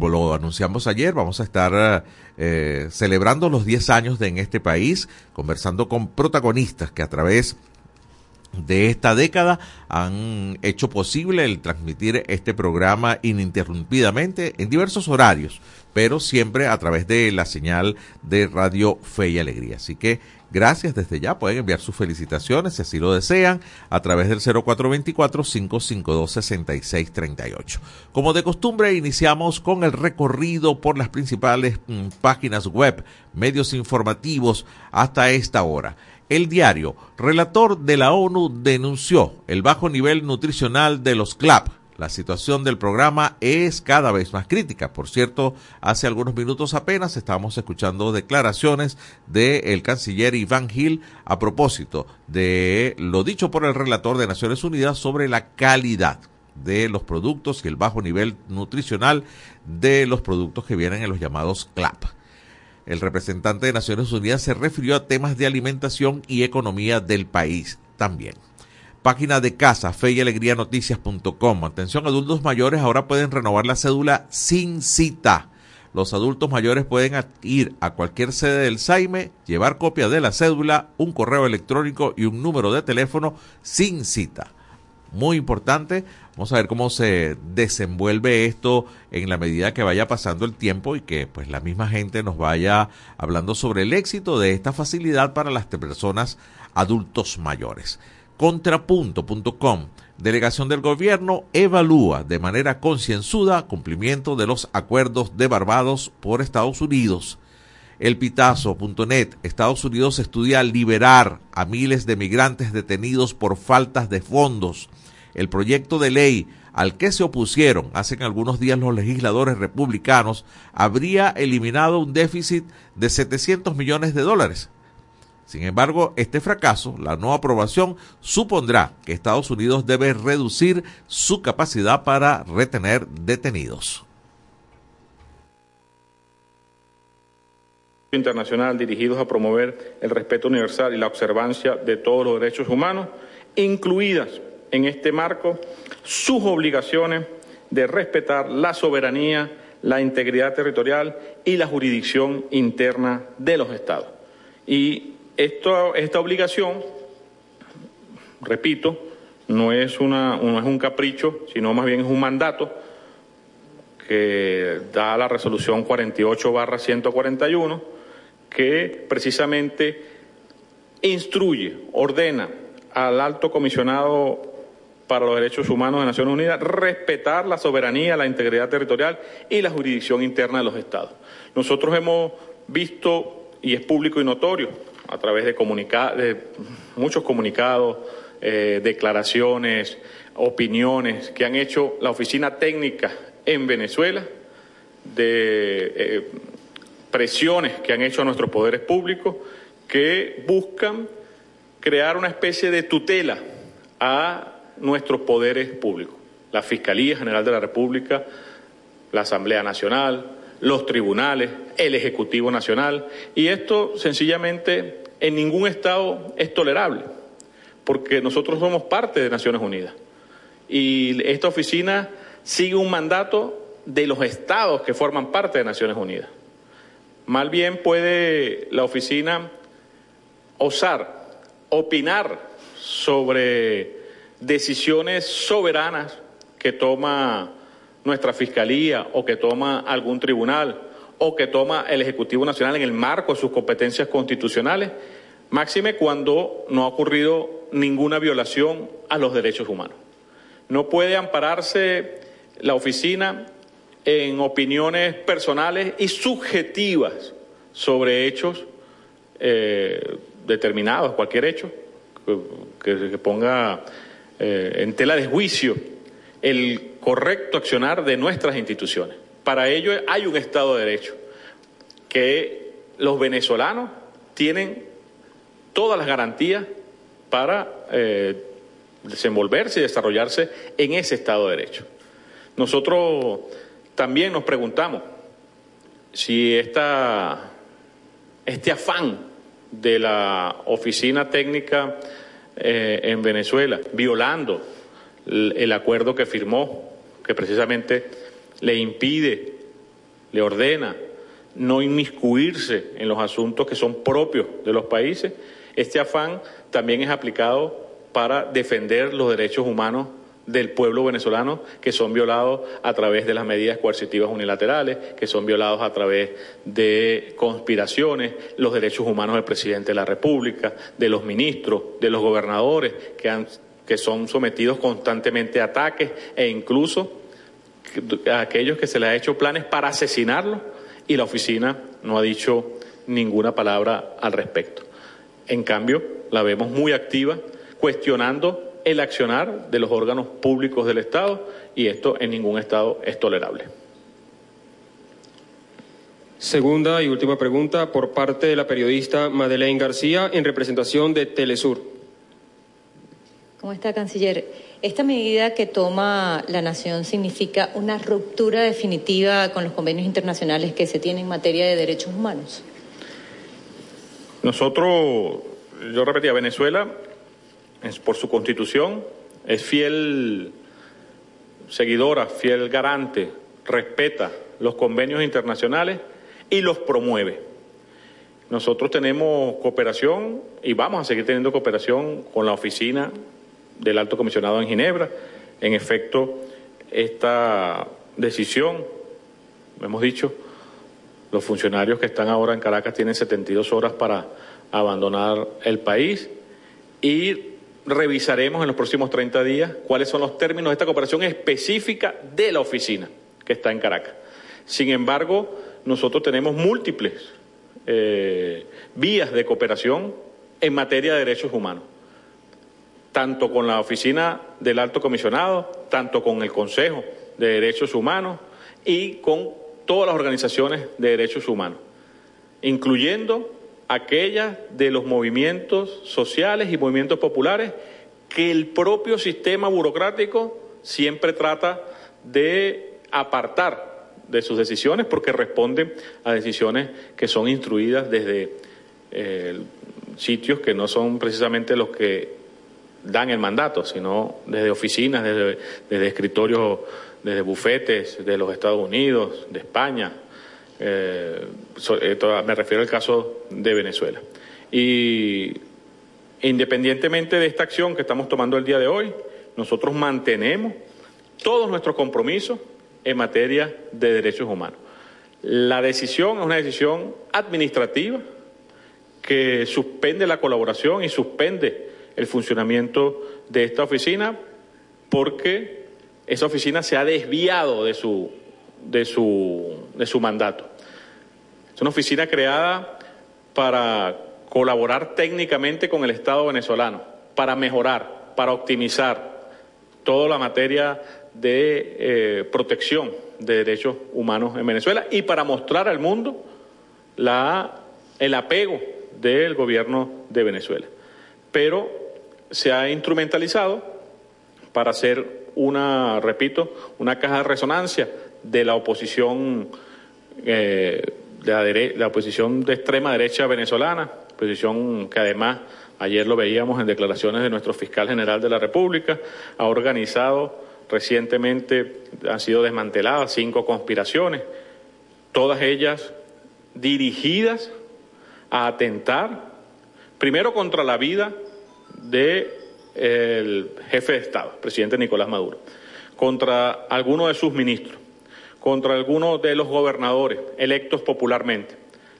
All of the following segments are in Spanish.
como lo anunciamos ayer, vamos a estar eh, celebrando los 10 años de en este país, conversando con protagonistas que a través de esta década han hecho posible el transmitir este programa ininterrumpidamente en diversos horarios, pero siempre a través de la señal de Radio Fe y Alegría. Así que gracias desde ya, pueden enviar sus felicitaciones si así lo desean a través del 0424-552-6638. Como de costumbre, iniciamos con el recorrido por las principales mm, páginas web, medios informativos hasta esta hora. El diario, relator de la ONU denunció el bajo nivel nutricional de los CLAP. La situación del programa es cada vez más crítica. Por cierto, hace algunos minutos apenas estábamos escuchando declaraciones del canciller Iván Gil a propósito de lo dicho por el relator de Naciones Unidas sobre la calidad de los productos y el bajo nivel nutricional de los productos que vienen en los llamados CLAP. El representante de Naciones Unidas se refirió a temas de alimentación y economía del país también. Página de casa, fe y alegría noticias.com. Atención, adultos mayores ahora pueden renovar la cédula sin cita. Los adultos mayores pueden ir a cualquier sede del SAIME, llevar copia de la cédula, un correo electrónico y un número de teléfono sin cita. Muy importante, Vamos a ver cómo se desenvuelve esto en la medida que vaya pasando el tiempo y que pues la misma gente nos vaya hablando sobre el éxito de esta facilidad para las personas adultos mayores. Contrapunto.com Delegación del Gobierno evalúa de manera concienzuda cumplimiento de los acuerdos de Barbados por Estados Unidos. Elpitazo.net Estados Unidos estudia liberar a miles de migrantes detenidos por faltas de fondos el proyecto de ley al que se opusieron hace algunos días los legisladores republicanos habría eliminado un déficit de 700 millones de dólares. Sin embargo, este fracaso, la no aprobación, supondrá que Estados Unidos debe reducir su capacidad para retener detenidos. internacional dirigidos a promover el respeto universal y la observancia de todos los derechos humanos, incluidas en este marco sus obligaciones de respetar la soberanía, la integridad territorial y la jurisdicción interna de los Estados. Y esto, esta obligación, repito, no es, una, no es un capricho, sino más bien es un mandato que da la resolución 48 barra 141, que precisamente instruye, ordena al alto comisionado para los Derechos Humanos de Naciones Unidas, respetar la soberanía, la integridad territorial y la jurisdicción interna de los Estados. Nosotros hemos visto, y es público y notorio, a través de, de muchos comunicados, eh, declaraciones, opiniones que han hecho la Oficina Técnica en Venezuela, de eh, presiones que han hecho nuestros poderes públicos, que buscan crear una especie de tutela a nuestros poderes públicos, la Fiscalía General de la República, la Asamblea Nacional, los tribunales, el Ejecutivo Nacional, y esto sencillamente en ningún Estado es tolerable, porque nosotros somos parte de Naciones Unidas. Y esta oficina sigue un mandato de los estados que forman parte de Naciones Unidas. Mal bien puede la oficina osar, opinar sobre decisiones soberanas que toma nuestra Fiscalía o que toma algún tribunal o que toma el Ejecutivo Nacional en el marco de sus competencias constitucionales, máxime cuando no ha ocurrido ninguna violación a los derechos humanos. No puede ampararse la oficina en opiniones personales y subjetivas sobre hechos eh, determinados, cualquier hecho que, que ponga eh, en tela de juicio el correcto accionar de nuestras instituciones. Para ello hay un Estado de Derecho que los venezolanos tienen todas las garantías para eh, desenvolverse y desarrollarse en ese Estado de Derecho. Nosotros también nos preguntamos si esta, este afán de la Oficina Técnica eh, en Venezuela, violando el, acuerdo que firmó, que precisamente le impide le ordena no inmiscuirse en los asuntos que son propios de los países, este afán también es aplicado para defender los derechos humanos del pueblo venezolano que son violados a través de las medidas coercitivas unilaterales, que son violados a través de conspiraciones, los derechos humanos del presidente de la República, de los ministros, de los gobernadores que, han, que son sometidos constantemente a ataques e incluso a aquellos que se les ha hecho planes para asesinarlos y la oficina no ha dicho ninguna palabra al respecto. En cambio, la vemos muy activa cuestionando el accionar de los órganos públicos del Estado y esto en ningún Estado es tolerable. Segunda y última pregunta por parte de la periodista Madeleine García en representación de Telesur. ¿Cómo está, canciller? ¿Esta medida que toma la Nación significa una ruptura definitiva con los convenios internacionales que se tienen en materia de derechos humanos? Nosotros, yo repetía, Venezuela es por su constitución, es fiel seguidora, fiel garante, respeta los convenios internacionales y los promueve. Nosotros tenemos cooperación y vamos a seguir teniendo cooperación con la oficina del Alto Comisionado en Ginebra. En efecto, esta decisión, hemos dicho, los funcionarios que están ahora en Caracas tienen 72 horas para abandonar el país y revisaremos en los próximos 30 días cuáles son los términos de esta cooperación específica de la oficina que está en Caracas. Sin embargo, nosotros tenemos múltiples eh, vías de cooperación en materia de derechos humanos, tanto con la oficina del alto comisionado, tanto con el Consejo de Derechos Humanos y con todas las organizaciones de derechos humanos, incluyendo aquellas de los movimientos sociales y movimientos populares que el propio sistema burocrático siempre trata de apartar de sus decisiones porque responden a decisiones que son instruidas desde eh, sitios que no son precisamente los que dan el mandato, sino desde oficinas, desde, desde escritorios, desde bufetes de los Estados Unidos, de España, eh, eh me refiero al caso de Venezuela. Y independientemente de esta acción que estamos tomando el día de hoy, nosotros mantenemos todos nuestros compromisos en materia de derechos humanos. La decisión es una decisión administrativa que suspende la colaboración y suspende el funcionamiento de esta oficina porque esa oficina se ha desviado de su, de su, de su mandato. Es una oficina creada para colaborar técnicamente con el Estado venezolano, para mejorar, para optimizar toda la materia de eh, protección de derechos humanos en Venezuela y para mostrar al mundo el apego del gobierno de Venezuela. Pero se ha instrumentalizado para hacer una, repito, una caja de resonancia de la oposición eh, de la, oposición de extrema derecha venezolana, oposición que además ayer lo veíamos en declaraciones de nuestro fiscal general de la República, ha organizado recientemente, han sido desmanteladas cinco conspiraciones, todas ellas dirigidas a atentar primero contra la vida del jefe de Estado, presidente Nicolás Maduro, contra alguno de sus ministros, contra algunos de los gobernadores electos popularmente,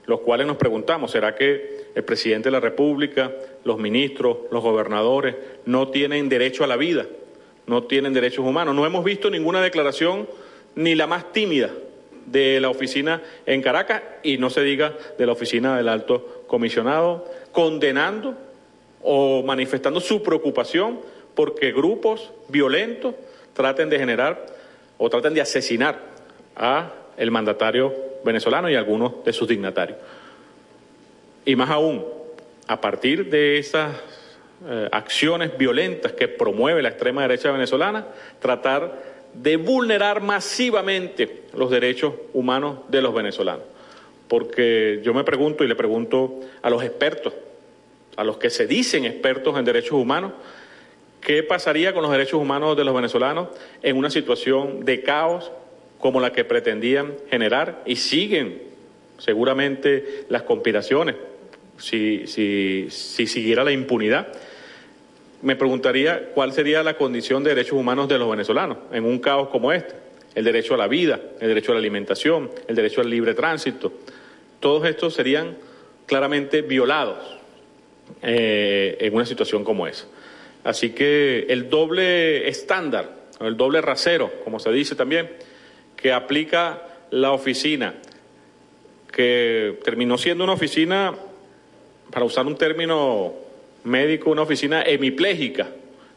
los cuales nos preguntamos, ¿será que el presidente de la República, los ministros, los gobernadores no tienen derecho a la vida, no tienen derechos humanos? No hemos visto ninguna declaración, ni la más tímida, de la oficina en Caracas y no se diga de la oficina del alto comisionado, condenando o manifestando su preocupación porque grupos violentos traten de generar o traten de asesinar a el mandatario venezolano y a algunos de sus dignatarios. Y más aún, a partir de esas eh, acciones violentas que promueve la extrema derecha venezolana, tratar de vulnerar masivamente los derechos humanos de los venezolanos. Porque yo me pregunto y le pregunto a los expertos, a los que se dicen expertos en derechos humanos, ¿qué pasaría con los derechos humanos de los venezolanos en una situación de caos como la que pretendían generar y siguen seguramente las conspiraciones si, si, si siguiera la impunidad. Me preguntaría cuál sería la condición de derechos humanos de los venezolanos en un caos como este. El derecho a la vida, el derecho a la alimentación, el derecho al libre tránsito. Todos estos serían claramente violados eh, en una situación como esa. Así que el doble estándar, el doble rasero, como se dice también, que aplica la oficina, que terminó siendo una oficina, para usar un término médico, una oficina hemipléjica,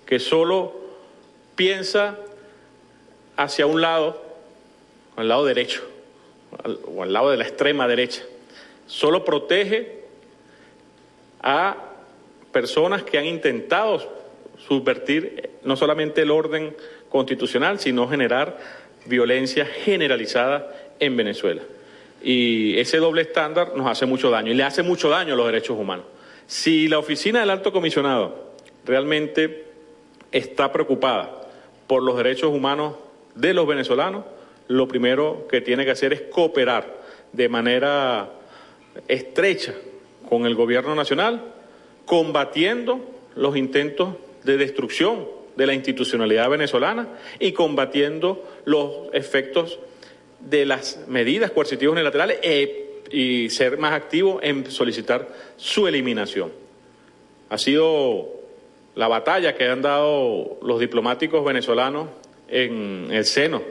que solo piensa hacia un lado, al lado derecho, o al lado de la extrema derecha. Solo protege a personas que han intentado subvertir no solamente el orden constitucional, sino generar violencia generalizada en Venezuela. Y ese doble estándar nos hace mucho daño y le hace mucho daño a los derechos humanos. Si la oficina del alto comisionado realmente está preocupada por los derechos humanos de los venezolanos, lo primero que tiene que hacer es cooperar de manera estrecha con el gobierno nacional, combatiendo los intentos de destrucción de la institucionalidad venezolana y combatiendo los efectos de las medidas coercitivas unilaterales e, y ser más activo en solicitar su eliminación. Ha sido la batalla que han dado los diplomáticos venezolanos en el seno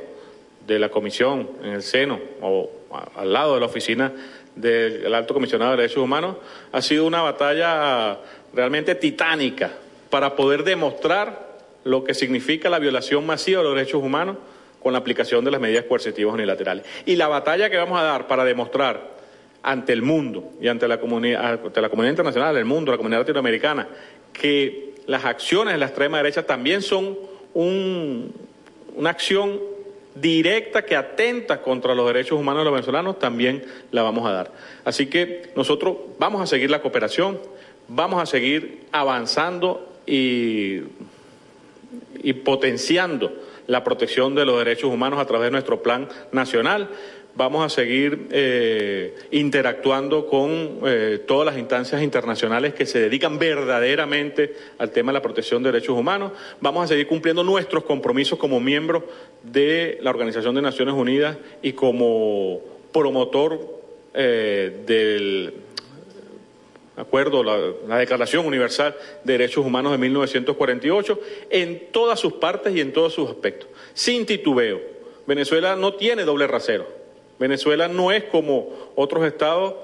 de la comisión, en el seno o al lado de la oficina del Alto Comisionado de Derechos Humanos, ha sido una batalla realmente titánica para poder demostrar lo que significa la violación masiva de los derechos humanos con la aplicación de las medidas coercitivas unilaterales. Y la batalla que vamos a dar para demostrar ante el mundo y ante la comunidad, ante la comunidad internacional, el mundo, la comunidad latinoamericana, que las acciones de la extrema derecha también son una acción directa que atenta contra los derechos humanos de los venezolanos, también la vamos a dar. Así que nosotros vamos a seguir la cooperación, vamos a seguir avanzando y, potenciando la protección de los derechos humanos a través de nuestro plan nacional. Vamos a seguir eh, interactuando con eh, todas las instancias internacionales que se dedican verdaderamente al tema de la protección de derechos humanos. Vamos a seguir cumpliendo nuestros compromisos como miembros de la Organización de Naciones Unidas y como promotor eh, del acuerdo la, la, Declaración Universal de Derechos Humanos de 1948, en todas sus partes y en todos sus aspectos, sin titubeo. Venezuela no tiene doble rasero. Venezuela no es como otros estados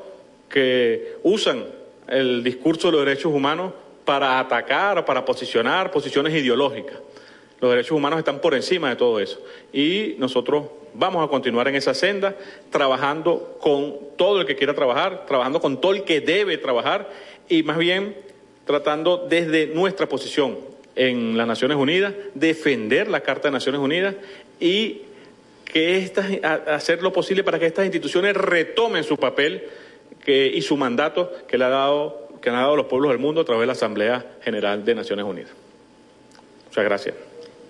que usan el discurso de los derechos humanos para atacar para posicionar posiciones ideológicas. Los derechos humanos están por encima de todo eso. Y nosotros vamos a continuar en esa senda, trabajando con todo el que quiera trabajar, trabajando con todo el que debe trabajar y más bien tratando desde nuestra posición en las Naciones Unidas, defender la Carta de Naciones Unidas y que estas, hacer lo posible para que estas instituciones retomen su papel y su mandato que le ha dado que han dado los pueblos del mundo a través de la Asamblea General de Naciones Unidas. Muchas gracias.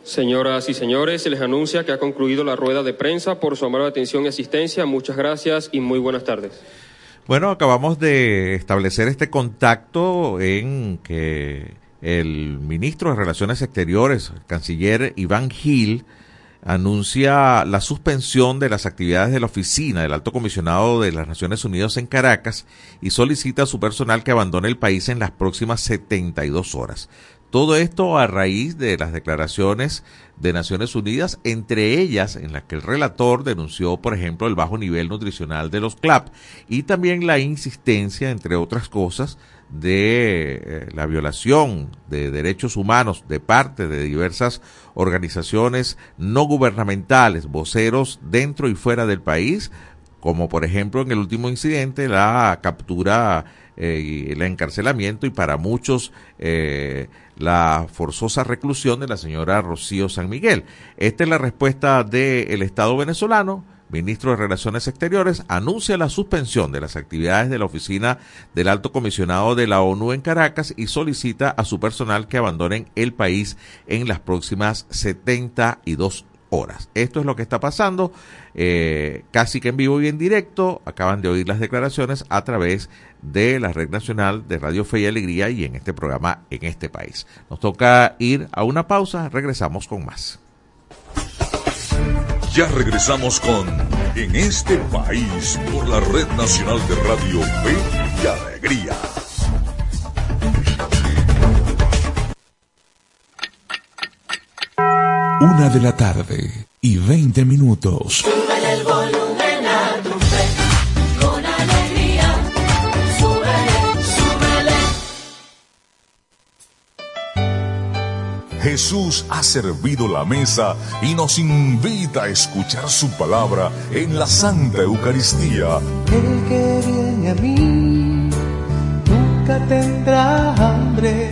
Señoras y señores, se les anuncia que ha concluido la rueda de prensa por su amable atención y asistencia. Muchas gracias y muy buenas tardes. Bueno, acabamos de establecer este contacto en que el ministro de Relaciones Exteriores, el canciller Iván Gil, anuncia la suspensión de las actividades de la oficina del alto comisionado de las Naciones Unidas en Caracas y solicita a su personal que abandone el país en las próximas 72 horas. Todo esto a raíz de las declaraciones de Naciones Unidas, entre ellas en las que el relator denunció, por ejemplo, el bajo nivel nutricional de los CLAP y también la insistencia, entre otras cosas, de eh, la violación de derechos humanos de parte de diversas organizaciones no gubernamentales, voceros dentro y fuera del país, como por ejemplo en el último incidente la captura eh, y el encarcelamiento y para muchos eh, la forzosa reclusión de la señora Rocío San Miguel. Esta es la respuesta del Estado venezolano. Ministro de Relaciones Exteriores anuncia la suspensión de las actividades de la oficina del Alto Comisionado de la ONU en Caracas y solicita a su personal que abandonen el país en las próximas 72 horas. Esto es lo que está pasando, eh, casi que en vivo y en directo. Acaban de oír las declaraciones a través de la Red Nacional de Radio Fe y Alegría y en este programa en este país. Nos toca ir a una pausa, regresamos con más. Ya regresamos con En este país por la Red Nacional de Radio Fe y Alegría. Una de la tarde y 20 minutos. el volumen a tu fe, con alegría. Súbele, súbele. Jesús ha servido la mesa y nos invita a escuchar su palabra en la Santa Eucaristía. El que viene a mí nunca tendrá hambre.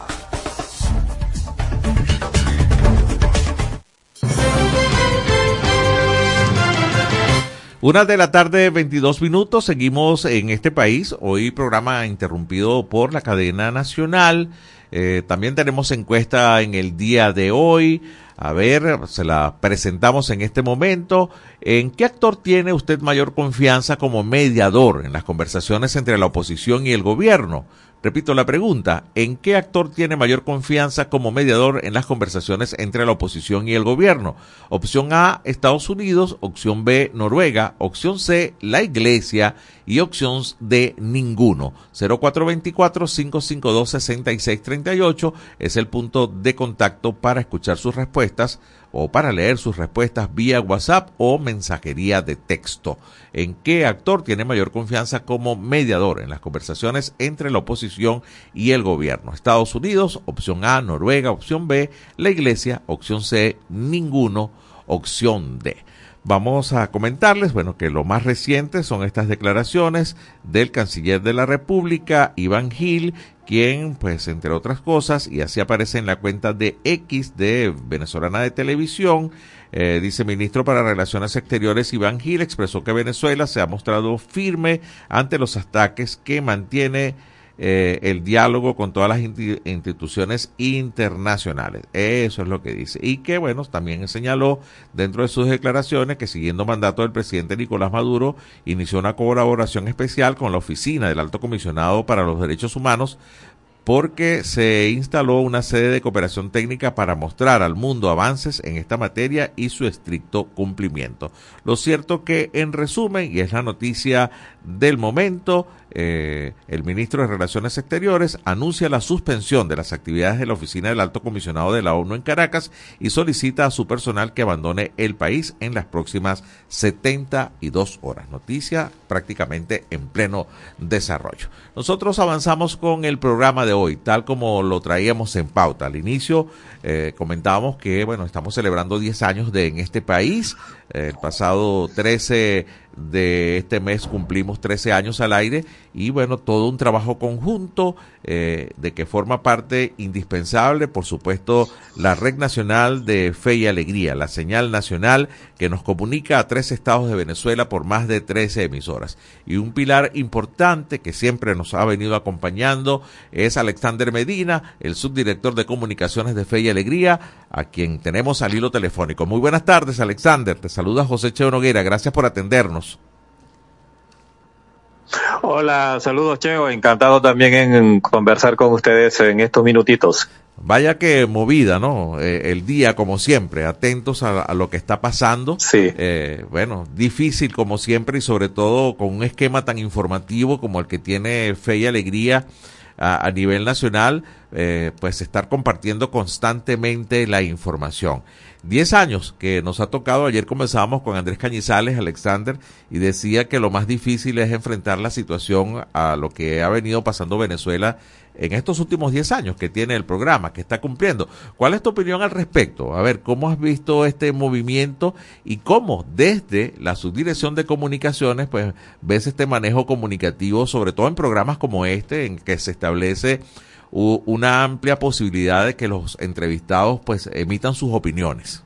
Una de la tarde, 22 minutos. Seguimos en este país. Hoy programa interrumpido por la cadena nacional. Eh, también tenemos encuesta en el día de hoy. A ver, se la presentamos en este momento. ¿En qué actor tiene usted mayor confianza como mediador en las conversaciones entre la oposición y el gobierno? Repito la pregunta, ¿en qué actor tiene mayor confianza como mediador en las conversaciones entre la oposición y el gobierno? Opción A, Estados Unidos, opción B, Noruega, opción C, la Iglesia y opción D, ninguno. 0424-552-6638 es el punto de contacto para escuchar sus respuestas o para leer sus respuestas vía WhatsApp o mensajería de texto. ¿En qué actor tiene mayor confianza como mediador en las conversaciones entre la oposición y el gobierno? Estados Unidos, opción A, Noruega, opción B, la Iglesia, opción C, ninguno, opción D. Vamos a comentarles, bueno, que lo más reciente son estas declaraciones del canciller de la República, Iván Gil, quien, pues, entre otras cosas, y así aparece en la cuenta de X de Venezolana de Televisión, eh, dice ministro para Relaciones Exteriores Iván Gil expresó que Venezuela se ha mostrado firme ante los ataques que mantiene eh, el diálogo con todas las instituciones internacionales. Eso es lo que dice. Y que, bueno, también señaló dentro de sus declaraciones que siguiendo mandato del presidente Nicolás Maduro, inició una colaboración especial con la Oficina del Alto Comisionado para los Derechos Humanos porque se instaló una sede de cooperación técnica para mostrar al mundo avances en esta materia y su estricto cumplimiento. Lo cierto que, en resumen, y es la noticia del momento, eh, el ministro de Relaciones Exteriores anuncia la suspensión de las actividades de la oficina del Alto Comisionado de la ONU en Caracas y solicita a su personal que abandone el país en las próximas 72 horas. Noticia prácticamente en pleno desarrollo. Nosotros avanzamos con el programa de hoy, tal como lo traíamos en pauta. Al inicio eh, comentábamos que, bueno, estamos celebrando 10 años de en este país. El pasado 13 de este mes cumplimos 13 años al aire y bueno, todo un trabajo conjunto eh, de que forma parte indispensable, por supuesto, la Red Nacional de Fe y Alegría, la señal nacional que nos comunica a tres estados de Venezuela por más de 13 emisoras. Y un pilar importante que siempre nos ha venido acompañando es Alexander Medina, el subdirector de comunicaciones de Fe y Alegría, a quien tenemos al hilo telefónico. Muy buenas tardes, Alexander. Te saluda José Cheo Noguera. Gracias por atendernos. Hola, saludos Cheo, encantado también en conversar con ustedes en estos minutitos. Vaya que movida, ¿no? Eh, el día, como siempre, atentos a, lo que está pasando. Sí. Eh, bueno, difícil como siempre y sobre todo con un esquema tan informativo como el que tiene Fe y Alegría a, a nivel nacional, eh, pues estar compartiendo constantemente la información. Diez años que nos ha tocado, ayer comenzábamos con Andrés Cañizales, Alexander, y decía que lo más difícil es enfrentar la situación a lo que ha venido pasando Venezuela en estos últimos diez años que tiene el programa, que está cumpliendo. ¿Cuál es tu opinión al respecto? A ver, ¿cómo has visto este movimiento y cómo desde la subdirección de comunicaciones, pues ves este manejo comunicativo, sobre todo en programas como este, en que se establece una amplia posibilidad de que los entrevistados pues emitan sus opiniones.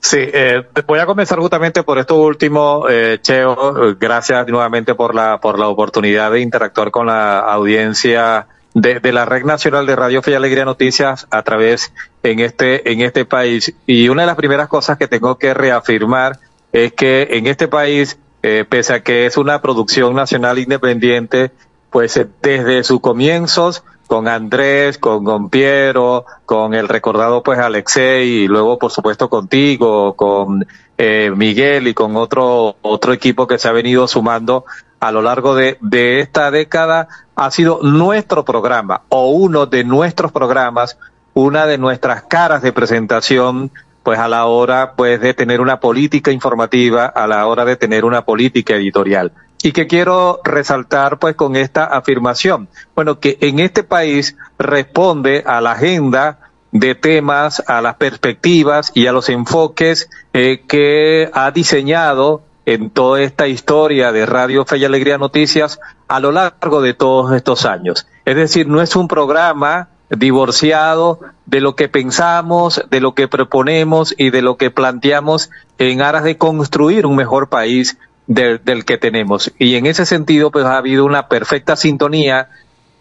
Sí, eh, voy a comenzar justamente por esto último, eh, Cheo. Gracias nuevamente por la por la oportunidad de interactuar con la audiencia de, la Red Nacional de Radio Fe y Alegría Noticias a través en este en este país. Y una de las primeras cosas que tengo que reafirmar es que en este país, eh, pese a que es una producción nacional independiente, pues desde sus comienzos con Andrés, con, con Piero, con el recordado pues Alexei y luego por supuesto contigo, con eh, Miguel y con otro, otro equipo que se ha venido sumando a lo largo de, de esta década, ha sido nuestro programa o uno de nuestros programas, una de nuestras caras de presentación pues a la hora pues de tener una política informativa, a la hora de tener una política editorial y que quiero resaltar pues con esta afirmación. Bueno, que en este país responde a la agenda de temas, a las perspectivas y a los enfoques eh, que ha diseñado en toda esta historia de Radio Fe y Alegría Noticias a lo largo de todos estos años. Es decir, no es un programa divorciado de lo que pensamos, de lo que proponemos y de lo que planteamos en aras de construir un mejor país del, que tenemos. Y en ese sentido, pues ha habido una perfecta sintonía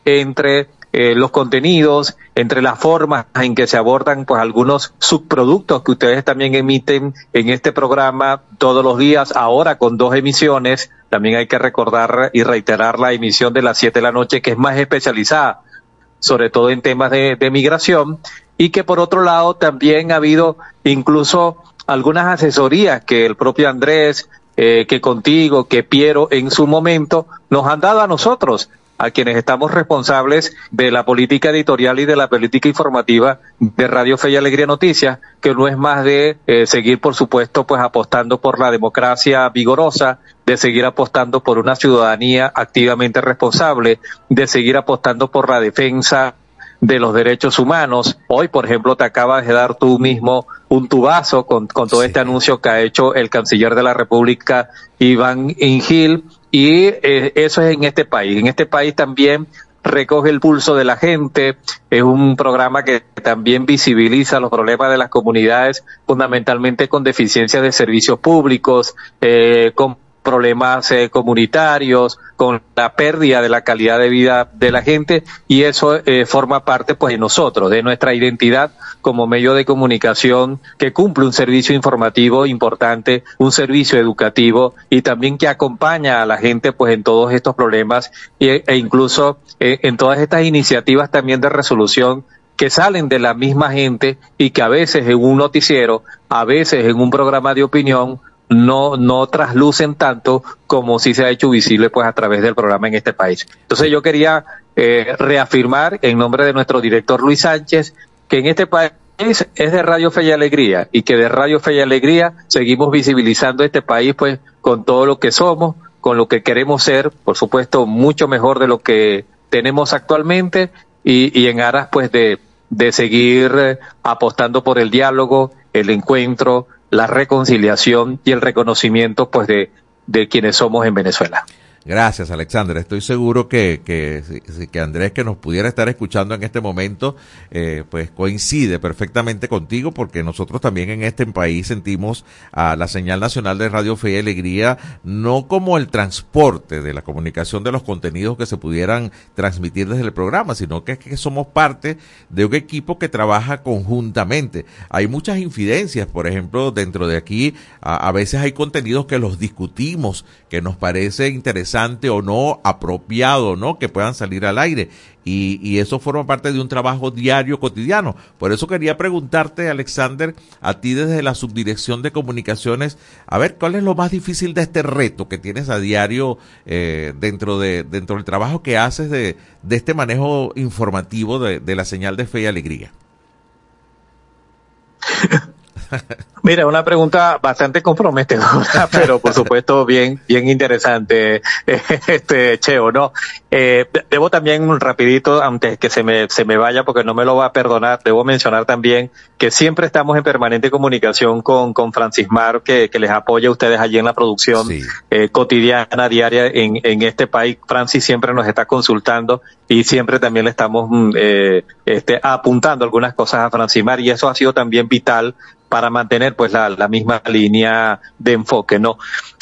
entre eh, los contenidos, entre las formas en que se abordan pues algunos subproductos que ustedes también emiten en este programa todos los días, ahora con dos emisiones. También hay que recordar y reiterar la emisión de las siete de la noche, que es más especializada, sobre todo en temas de migración, y que por otro lado también ha habido incluso algunas asesorías que el propio Andrés eh, que contigo, que Piero en su momento nos han dado a nosotros, a quienes estamos responsables de la política editorial y de la política informativa de Radio Fe y Alegría Noticias, que no es más de eh, seguir, por supuesto, pues apostando por la democracia vigorosa, de seguir apostando por una ciudadanía activamente responsable, de seguir apostando por la defensa de los derechos humanos. Hoy, por ejemplo, te acabas de dar tú mismo un tubazo con, con todo este anuncio que ha hecho el canciller de la República, Iván Ingil, y eh, eso es en este país. En este país también recoge el pulso de la gente, es un programa que también visibiliza los problemas de las comunidades, fundamentalmente con deficiencia de servicios públicos, eh, con problemas eh, comunitarios, con la pérdida de la calidad de vida de la gente y eso eh, forma parte pues de nosotros, de nuestra identidad como medio de comunicación que cumple un servicio informativo importante, un servicio educativo y también que acompaña a la gente pues en todos estos problemas e, e incluso eh, en todas estas iniciativas también de resolución que salen de la misma gente y que a veces en un noticiero, a veces en un programa de opinión no, no traslucen tanto como si se ha hecho visible pues a través del programa en este país. Entonces yo quería eh, reafirmar en nombre de nuestro director Luis Sánchez que en este país es de Radio Fe y Alegría y que de Radio Fe y Alegría seguimos visibilizando este país pues con todo lo que somos, con lo que queremos ser, por supuesto mucho mejor de lo que tenemos actualmente y, y en aras pues de, de seguir apostando por el diálogo, el encuentro, la reconciliación y el reconocimiento pues de, de quienes somos en Venezuela. Gracias, Alexander. Estoy seguro que, que, Andrés, que nos pudiera estar escuchando en este momento, eh, pues coincide perfectamente contigo, porque nosotros también en este país sentimos a la señal nacional de Radio Fe y Alegría no como el transporte de la comunicación de los contenidos que se pudieran transmitir desde el programa, sino que, que somos parte de un equipo que trabaja conjuntamente. Hay muchas infidencias, por ejemplo, dentro de aquí, a veces hay contenidos que los discutimos, que nos parece interesante o no, apropiado, ¿no? Que puedan salir al aire. Y, y, eso forma parte de un trabajo diario, cotidiano. Por eso quería preguntarte, Alexander, a ti desde la Subdirección de Comunicaciones, a ver, ¿cuál es lo más difícil de este reto que tienes a diario eh, dentro, de, dentro del trabajo que haces de, de este manejo informativo de, de la señal de fe y alegría? Mira, una pregunta bastante comprometedora, pero por supuesto bien, bien interesante, este Cheo, ¿no? Eh, debo también rapidito, antes que se me, se me vaya, porque no me lo va a perdonar, debo mencionar también que siempre estamos en permanente comunicación con, con Francis Mar, que, que les apoya a ustedes allí en la producción sí. eh, cotidiana, diaria en, en este país. Francis siempre nos está consultando y siempre también le estamos eh, este, apuntando algunas cosas a Francis Mar y eso ha sido también vital para mantener pues la, la misma línea de enfoque, ¿no?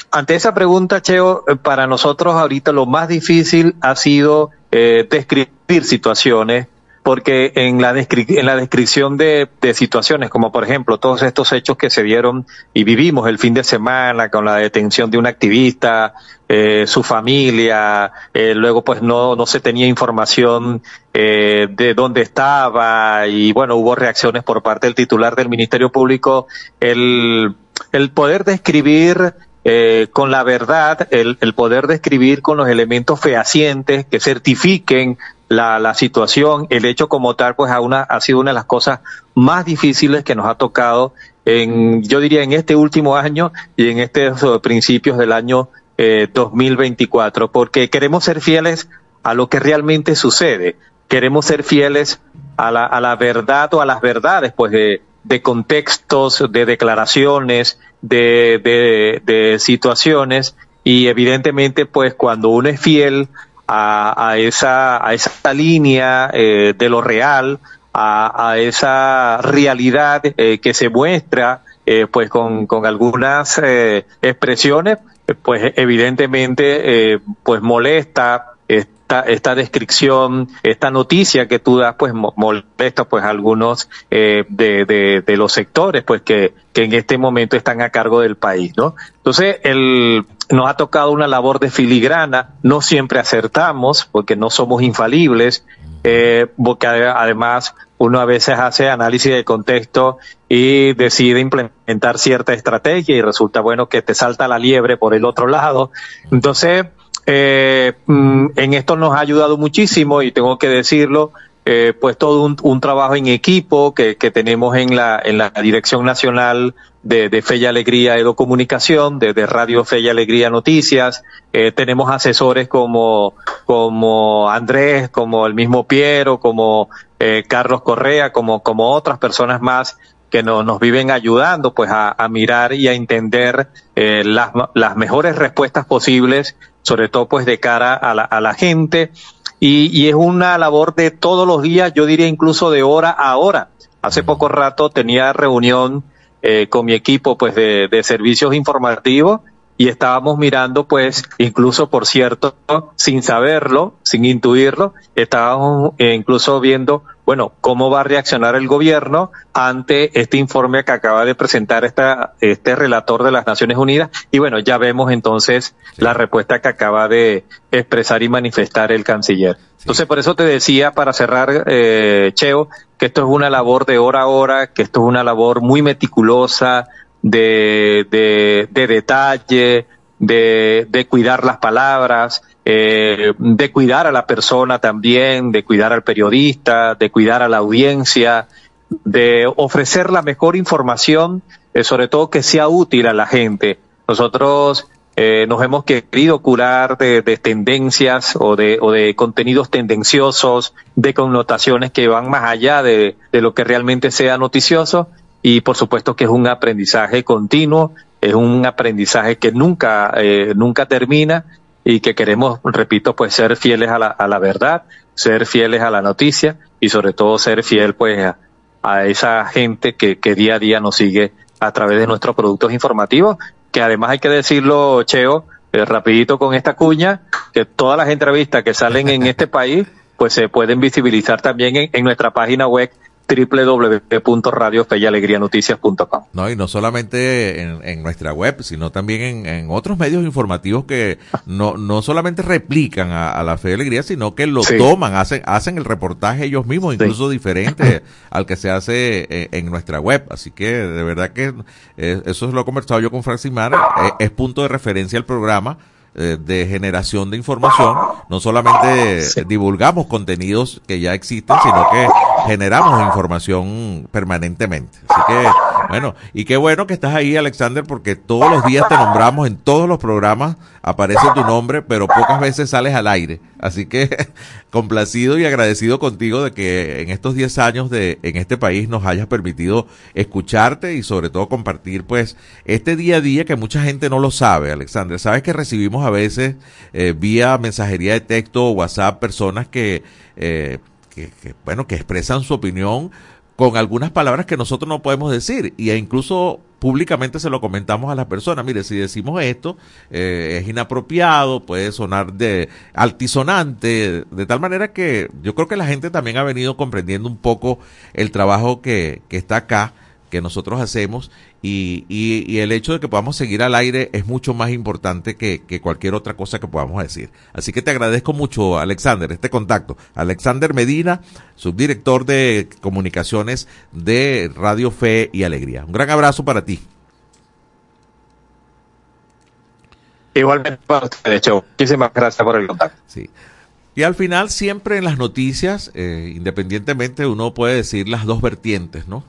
Ante esa pregunta, Cheo, para nosotros ahorita lo más difícil ha sido eh, describir situaciones, porque en la, en la descripción de, de, situaciones, como por ejemplo todos estos hechos que se dieron y vivimos el fin de semana con la detención de un activista, eh, su familia, eh, luego pues no, no se tenía información eh, de dónde estaba y bueno, hubo reacciones por parte del titular del Ministerio Público, el, el poder describir eh, con la verdad, el, el, poder describir con los elementos fehacientes que certifiquen la, situación, el hecho como tal, pues a una, ha sido una de las cosas más difíciles que nos ha tocado en, yo diría, en este último año y en estos principios del año eh, 2024, porque queremos ser fieles a lo que realmente sucede, queremos ser fieles a la, a la verdad o a las verdades, pues de, contextos, de declaraciones, de, de, de situaciones. Y evidentemente pues cuando uno es fiel a, a esa, a esa línea eh, de lo real, a, esa realidad eh, que se muestra eh, pues con, con algunas eh, expresiones, pues evidentemente pues molesta, esta, esta descripción, esta noticia que tú das, pues molesta pues a algunos eh, de, de, de, los sectores pues que, que en este momento están a cargo del país, ¿no? Entonces, el, nos ha tocado una labor de filigrana, no siempre acertamos porque no somos infalibles, eh, porque además uno a veces hace análisis de contexto y decide implementar cierta estrategia y resulta bueno que te salta la liebre por el otro lado. Entonces, eh, en esto nos ha ayudado muchísimo y tengo que decirlo, eh, pues todo un, un, trabajo en equipo que, que tenemos en la, en la Dirección Nacional de, de Fe y Alegría Comunicación, de, de Radio Fe y Alegría Noticias, eh, tenemos asesores como, como Andrés, como el mismo Piero, como eh, Carlos Correa, como, como otras personas más que no, nos viven ayudando pues a, a mirar y a entender eh, las, las mejores respuestas posibles sobre todo pues de cara a la, a la gente. Y, y, es una labor de todos los días, yo diría incluso de hora a hora. Hace poco rato tenía reunión eh, con mi equipo pues de, de servicios informativos y estábamos mirando pues incluso por cierto sin saberlo sin intuirlo estábamos eh, incluso viendo bueno cómo va a reaccionar el gobierno ante este informe que acaba de presentar esta este relator de las Naciones Unidas y bueno ya vemos entonces sí. la respuesta que acaba de expresar y manifestar el canciller sí. entonces por eso te decía para cerrar eh, Cheo esto es una labor de hora a hora que esto es una labor muy meticulosa de, de, de detalle, de, de, cuidar las palabras, eh, de cuidar a la persona también, de cuidar al periodista, de cuidar a la audiencia, de ofrecer la mejor información, eh, sobre todo que sea útil a la gente. Nosotros eh, nos hemos querido curar de, de tendencias o de, o de, contenidos tendenciosos, de connotaciones que van más allá de, lo que realmente sea noticioso. Y por supuesto que es un aprendizaje continuo, es un aprendizaje que nunca, eh, nunca termina y que queremos, repito, pues ser fieles a la, a la verdad, ser fieles a la noticia y sobre todo ser fiel pues a, a esa gente que, que día a día nos sigue a través de nuestros productos informativos, que además hay que decirlo, Cheo, eh, rapidito con esta cuña, que todas las entrevistas que salen en este país, pues se pueden visibilizar también en, en nuestra página web www.radiofeyalegrianoticias.com. No, y no solamente en, en nuestra web, sino también en, en, otros medios informativos que no, no solamente replican a, a la Fe y Alegría, sino que lo sí. toman, hacen, hacen el reportaje ellos mismos, incluso sí. diferente al que se hace en, eh, en, nuestra web. Así que de verdad que eh, eso lo he conversado yo con Francimar, eh, es punto de referencia al programa eh, de generación de información, no solamente sí. divulgamos contenidos que ya existen, sino que generamos información permanentemente. Así que, bueno, y qué bueno que estás ahí, Alexander, porque todos los días te nombramos en todos los programas, aparece tu nombre, pero pocas veces sales al aire. Así que complacido y agradecido contigo de que en estos 10 años de en este país nos hayas permitido escucharte y sobre todo compartir pues este día a día que mucha gente no lo sabe, Alexander. Sabes que recibimos a veces eh, vía mensajería de texto o WhatsApp personas que eh, que, que, bueno, que expresan su opinión con algunas palabras que nosotros no podemos decir y e incluso públicamente se lo comentamos a las personas, mire, si decimos esto eh, es inapropiado, puede sonar de altisonante, de tal manera que yo creo que la gente también ha venido comprendiendo un poco el trabajo que, que está acá, que nosotros hacemos y, y, y, el hecho de que podamos seguir al aire es mucho más importante que, que, cualquier otra cosa que podamos decir. Así que te agradezco mucho, Alexander, este contacto. Alexander Medina, subdirector de comunicaciones de Radio Fe y Alegría. Un gran abrazo para ti. Igualmente para usted, de hecho. Muchísimas gracias por el contacto. Sí. Y al final, siempre en las noticias, eh, independientemente, uno puede decir las dos vertientes, ¿no?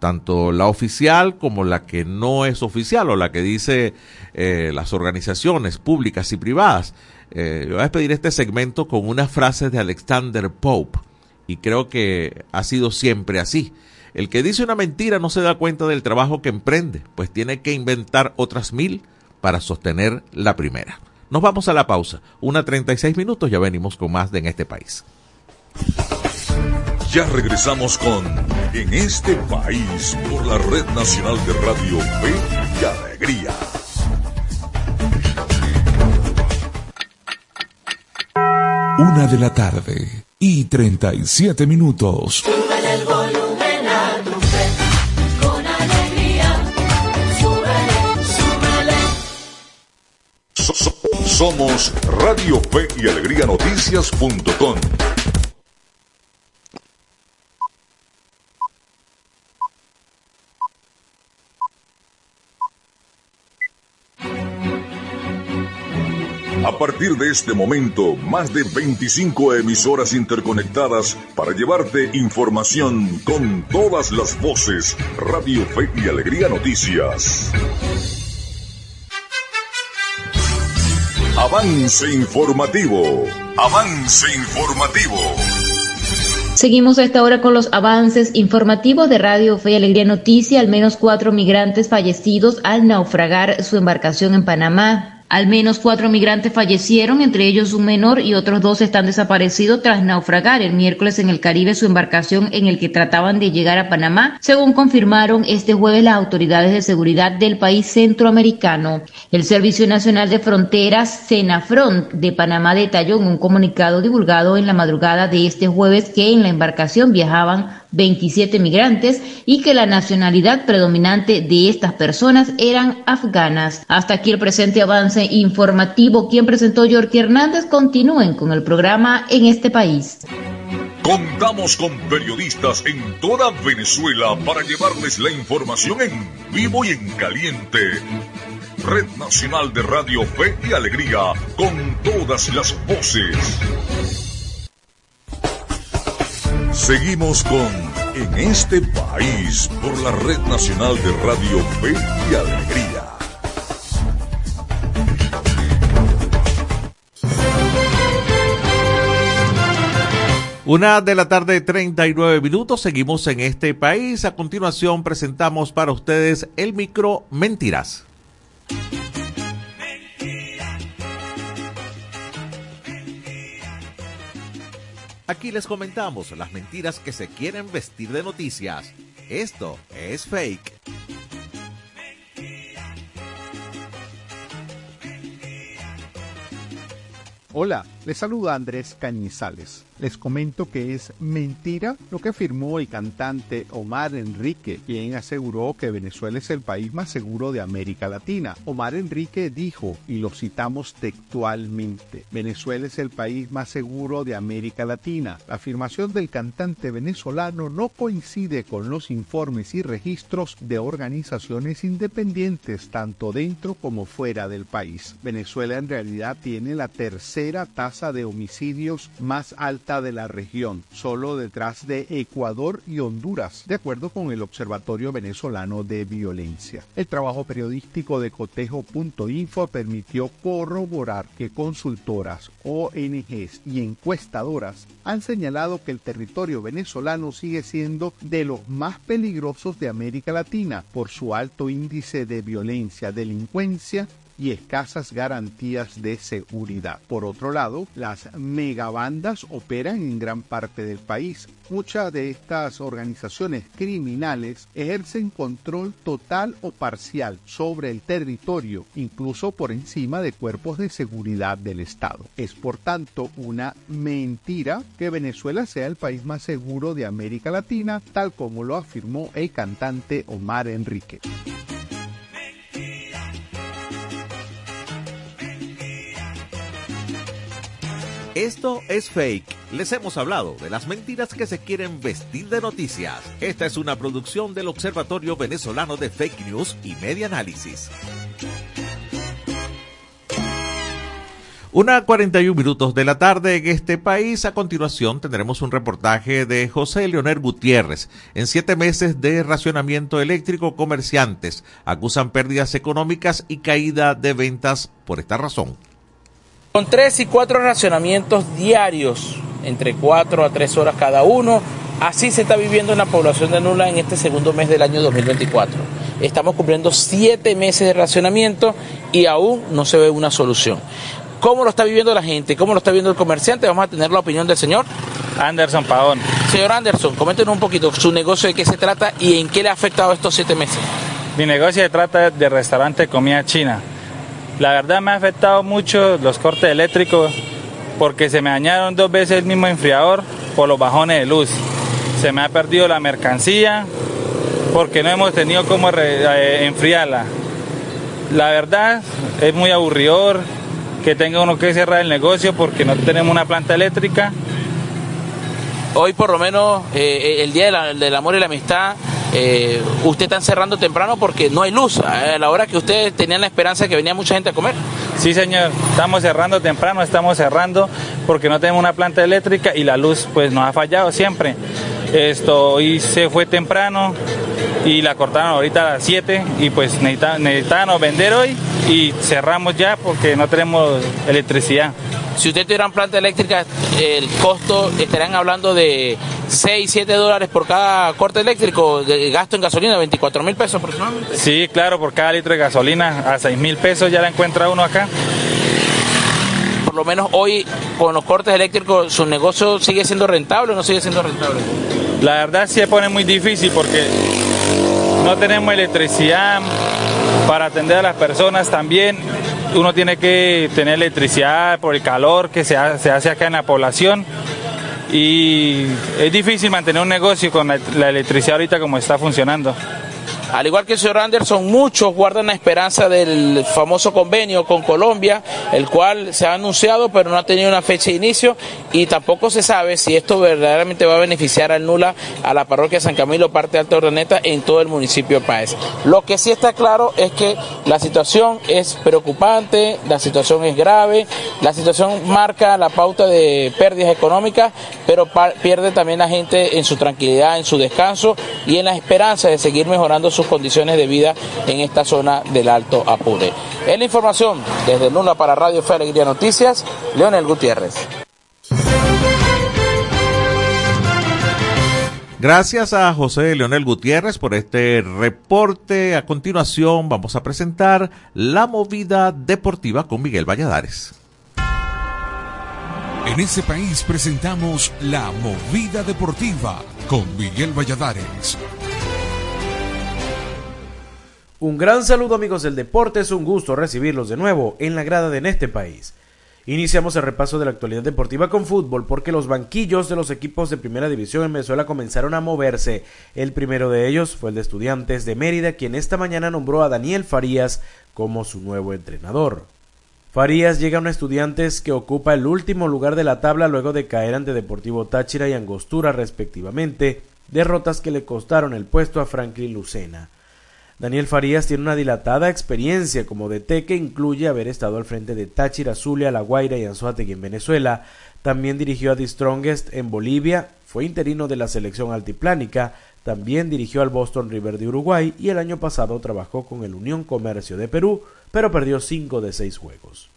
Tanto la oficial como la que no es oficial o la que dice eh, las organizaciones públicas y privadas. Eh, voy a despedir este segmento con unas frases de Alexander Pope y creo que ha sido siempre así. El que dice una mentira no se da cuenta del trabajo que emprende, pues tiene que inventar otras mil para sostener la primera. Nos vamos a la pausa. Una 36 minutos, ya venimos con más de En este país. Ya regresamos con En este país por la Red Nacional de Radio Fe y Alegría. Una de la tarde y 37 minutos. Súbele el volumen a tu fe, con alegría. Súbele, súbele. So, so, somos Radio Fe y Alegría Noticias.com. partir de este momento, más de 25 emisoras interconectadas para llevarte información con todas las voces. Radio Fe y Alegría Noticias. Avance informativo. Avance informativo. Seguimos a esta hora con los avances informativos de Radio Fe y Alegría Noticia. Al menos cuatro migrantes fallecidos al naufragar su embarcación en Panamá. Al menos cuatro migrantes fallecieron, entre ellos un menor y otros dos están desaparecidos tras naufragar el miércoles en el Caribe su embarcación en el que trataban de llegar a Panamá, según confirmaron este jueves las autoridades de seguridad del país centroamericano. El Servicio Nacional de Fronteras, Senafront de Panamá, detalló en un comunicado divulgado en la madrugada de este jueves que en la embarcación viajaban 27 migrantes y que la nacionalidad predominante de estas personas eran afganas. Hasta aquí el presente avance informativo. Quien presentó Yorky Hernández, continúen con el programa en este país. Contamos con periodistas en toda Venezuela para llevarles la información en vivo y en caliente. Red Nacional de Radio Fe y Alegría, con todas las voces. Seguimos con En este país por la Red Nacional de Radio Fe y Alegría. Una de la tarde, 39 minutos. Seguimos en este país. A continuación, presentamos para ustedes el micro Mentiras. Aquí les comentamos las mentiras que se quieren vestir de noticias. Esto es fake. Hola, les saluda Andrés Cañizales les comento que es mentira lo que afirmó el cantante Omar Enrique, quien aseguró que Venezuela es el país más seguro de América Latina. Omar Enrique dijo, y lo citamos textualmente, Venezuela es el país más seguro de América Latina. La afirmación del cantante venezolano no coincide con los informes y registros de organizaciones independientes tanto dentro como fuera del país. Venezuela en realidad tiene la tercera tasa de homicidios más alta de la región, solo detrás de Ecuador y Honduras, de acuerdo con el Observatorio Venezolano de Violencia. El trabajo periodístico de cotejo.info permitió corroborar que consultoras, ONGs y encuestadoras han señalado que el territorio venezolano sigue siendo de los más peligrosos de América Latina por su alto índice de violencia, delincuencia y escasas garantías de seguridad. Por otro lado, las megabandas operan en gran parte del país. Muchas de estas organizaciones criminales ejercen control total o parcial sobre el territorio, incluso por encima de cuerpos de seguridad del Estado. Es por tanto una mentira que Venezuela sea el país más seguro de América Latina, tal como lo afirmó el cantante Omar Enrique. Esto es fake. Les hemos hablado de las mentiras que se quieren vestir de noticias. Esta es una producción del Observatorio Venezolano de Fake News y Media Análisis. Una 41 minutos de la tarde en este país. A continuación tendremos un reportaje de José Leonel Gutiérrez. En siete meses de racionamiento eléctrico, comerciantes acusan pérdidas económicas y caída de ventas por esta razón. Con tres y cuatro racionamientos diarios, entre cuatro a tres horas cada uno, así se está viviendo en la población de Nula en este segundo mes del año 2024. Estamos cumpliendo siete meses de racionamiento y aún no se ve una solución. ¿Cómo lo está viviendo la gente? ¿Cómo lo está viendo el comerciante? Vamos a tener la opinión del señor. Anderson Pavón. Señor Anderson, coméntenos un poquito su negocio de qué se trata y en qué le ha afectado estos siete meses. Mi negocio se trata de restaurante de comida china. La verdad me ha afectado mucho los cortes eléctricos porque se me dañaron dos veces el mismo enfriador por los bajones de luz. Se me ha perdido la mercancía porque no hemos tenido cómo eh, enfriarla. La verdad es muy aburridor que tenga uno que cerrar el negocio porque no tenemos una planta eléctrica. Hoy por lo menos eh, el Día del Amor y la Amistad eh, usted está cerrando temprano porque no hay luz, a la hora que ustedes tenían la esperanza de que venía mucha gente a comer. Sí, señor, estamos cerrando temprano, estamos cerrando porque no tenemos una planta eléctrica y la luz pues nos ha fallado siempre. Esto hoy se fue temprano y la cortaron ahorita a las 7 y pues necesitábamos vender hoy y cerramos ya porque no tenemos electricidad. Si usted tuviera una planta eléctrica, el costo, estarían hablando de 6, 7 dólares por cada corte eléctrico, de gasto en gasolina, 24 mil pesos aproximadamente. Sí, claro, por cada litro de gasolina, a 6 mil pesos ya la encuentra uno acá. Por lo menos hoy, con los cortes eléctricos, ¿su negocio sigue siendo rentable o no sigue siendo rentable? La verdad se pone muy difícil porque no tenemos electricidad para atender a las personas también uno tiene que tener electricidad por el calor que se hace, acá en la población y es difícil mantener un negocio con la electricidad ahorita como está funcionando. Al igual que el señor Anderson, muchos guardan la esperanza del famoso convenio con Colombia, el cual se ha anunciado pero no ha tenido una fecha de inicio y tampoco se sabe si esto verdaderamente va a beneficiar al Nula, a la parroquia San Camilo, parte de Alta Ordeneta, en todo el municipio de Páez. Lo que sí está claro es que la situación es preocupante, la situación es grave, la situación marca la pauta de pérdidas económicas, pero pierde también la gente en su tranquilidad, en su descanso y en la esperanza de seguir mejorando su condiciones de vida en esta zona del Alto Apure. En la información, desde Luna para Radio Fe Alegría Noticias, Leonel Gutiérrez. Gracias a José Leonel Gutiérrez por este reporte. A continuación vamos a presentar la movida deportiva con Miguel Valladares. En este país presentamos la movida deportiva con Miguel Valladares. Un gran saludo amigos del deporte, es un gusto recibirlos de nuevo en la grada de En este país. Iniciamos el repaso de la actualidad deportiva con fútbol porque los banquillos de los equipos de primera división en Venezuela comenzaron a moverse. El primero de ellos fue el de Estudiantes de Mérida, quien esta mañana nombró a Daniel Farías como su nuevo entrenador. Farías llega a un Estudiantes que ocupa el último lugar de la tabla luego de caer ante Deportivo Táchira y Angostura respectivamente, derrotas que le costaron el puesto a Franklin Lucena. Daniel Farías tiene una dilatada experiencia como DT que incluye haber estado al frente de Táchira, Zulia, La Guaira y Anzuategui en Venezuela. También dirigió a The Strongest en Bolivia, fue interino de la selección altiplánica, también dirigió al Boston River de Uruguay y el año pasado trabajó con el Unión Comercio de Perú, pero perdió 5 de 6 juegos.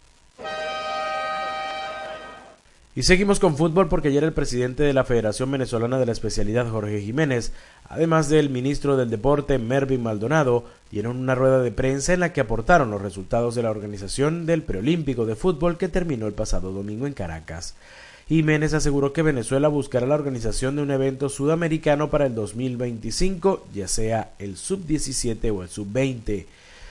Y seguimos con fútbol porque ayer el presidente de la Federación Venezolana de la Especialidad, Jorge Jiménez, además del ministro del Deporte, Mervin Maldonado, dieron una rueda de prensa en la que aportaron los resultados de la organización del preolímpico de fútbol que terminó el pasado domingo en Caracas. Jiménez aseguró que Venezuela buscará la organización de un evento sudamericano para el 2025, ya sea el sub-17 o el sub-20.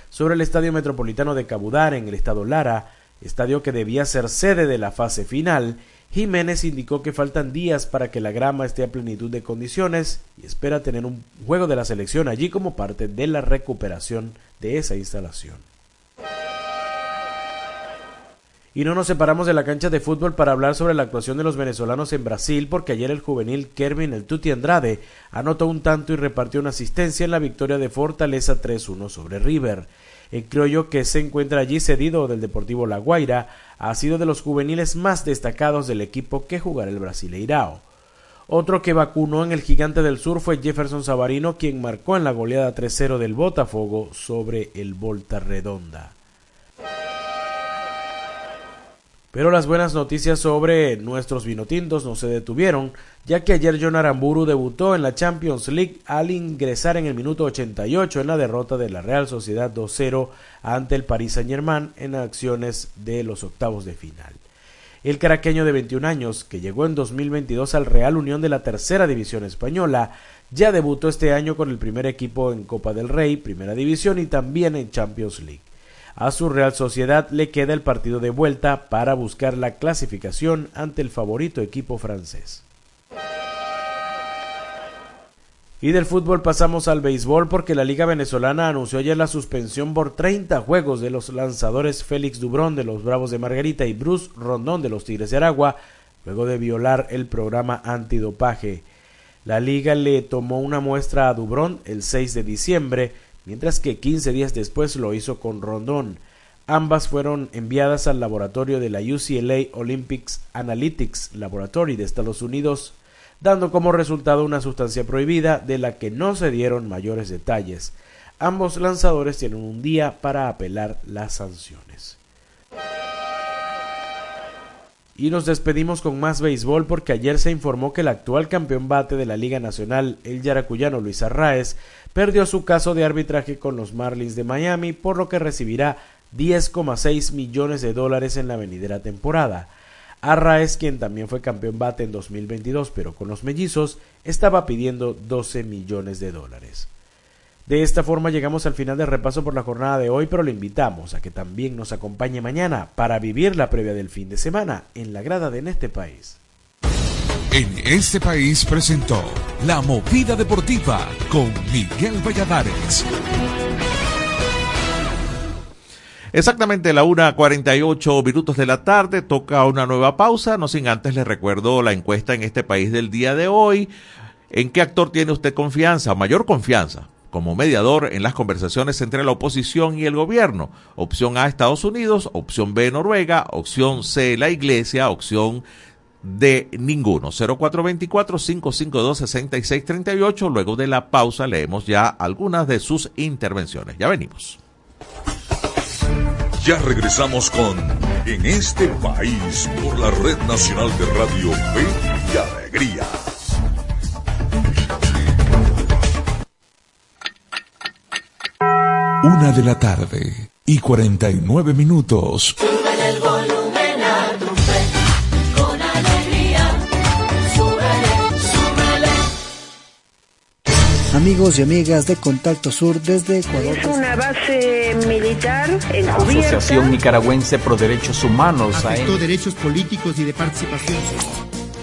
Sobre el Estadio Metropolitano de Cabudar, en el estado Lara, estadio que debía ser sede de la fase final, Jiménez indicó que faltan días para que la grama esté a plenitud de condiciones y espera tener un juego de la selección allí como parte de la recuperación de esa instalación. Y no nos separamos de la cancha de fútbol para hablar sobre la actuación de los venezolanos en Brasil, porque ayer el juvenil Kervin el Tuti Andrade anotó un tanto y repartió una asistencia en la victoria de Fortaleza 3-1 sobre River. El criollo que se encuentra allí cedido del Deportivo La Guaira ha sido de los juveniles más destacados del equipo que jugará el Brasileirao. Otro que vacunó en el Gigante del Sur fue Jefferson Savarino, quien marcó en la goleada 3-0 del Botafogo sobre el Volta Redonda. Pero las buenas noticias sobre nuestros vinotintos no se detuvieron, ya que ayer John Aramburu debutó en la Champions League al ingresar en el minuto 88 en la derrota de la Real Sociedad 2-0 ante el Paris Saint-Germain en acciones de los octavos de final. El caraqueño de 21 años, que llegó en 2022 al Real Unión de la Tercera División Española, ya debutó este año con el primer equipo en Copa del Rey, Primera División y también en Champions League. A su Real Sociedad le queda el partido de vuelta para buscar la clasificación ante el favorito equipo francés. Y del fútbol pasamos al béisbol porque la Liga Venezolana anunció ayer la suspensión por 30 juegos de los lanzadores Félix Dubrón de los Bravos de Margarita y Bruce Rondón de los Tigres de Aragua, luego de violar el programa antidopaje. La liga le tomó una muestra a Dubrón el 6 de diciembre, mientras que 15 días después lo hizo con Rondón. Ambas fueron enviadas al laboratorio de la UCLA Olympics Analytics Laboratory de Estados Unidos, dando como resultado una sustancia prohibida de la que no se dieron mayores detalles. Ambos lanzadores tienen un día para apelar las sanciones. Y nos despedimos con más béisbol porque ayer se informó que el actual campeón bate de la Liga Nacional, el yaracuyano Luis Arraez, perdió su caso de arbitraje con los Marlins de Miami, por lo que recibirá 10,6 millones de dólares en la venidera temporada. Arraez, quien también fue campeón bate en 2022, pero con los mellizos, estaba pidiendo 12 millones de dólares. De esta forma llegamos al final del repaso por la jornada de hoy, pero le invitamos a que también nos acompañe mañana para vivir la previa del fin de semana en la grada de En este país. En este país presentó La Movida Deportiva con Miguel Valladares. Exactamente la 1.48 minutos de la tarde, toca una nueva pausa, no sin antes les recuerdo la encuesta en este país del día de hoy. ¿En qué actor tiene usted confianza, mayor confianza? Como mediador en las conversaciones entre la oposición y el gobierno. Opción A, Estados Unidos, opción B, Noruega, opción C, la Iglesia, opción D, ninguno. 0424-552-6638. Luego de la pausa leemos ya algunas de sus intervenciones. Ya venimos. Ya regresamos con En este país por la Red Nacional de Radio Fe y Alegría. Una de la tarde y 49 minutos. Sube el volumen a tu fe, con alegría. Súbele, súbele. Amigos y amigas de Contacto Sur desde Ecuador. Es una base militar encubierta. Asociación Nicaragüense Pro Derechos Humanos. Afectó derechos políticos y de participación.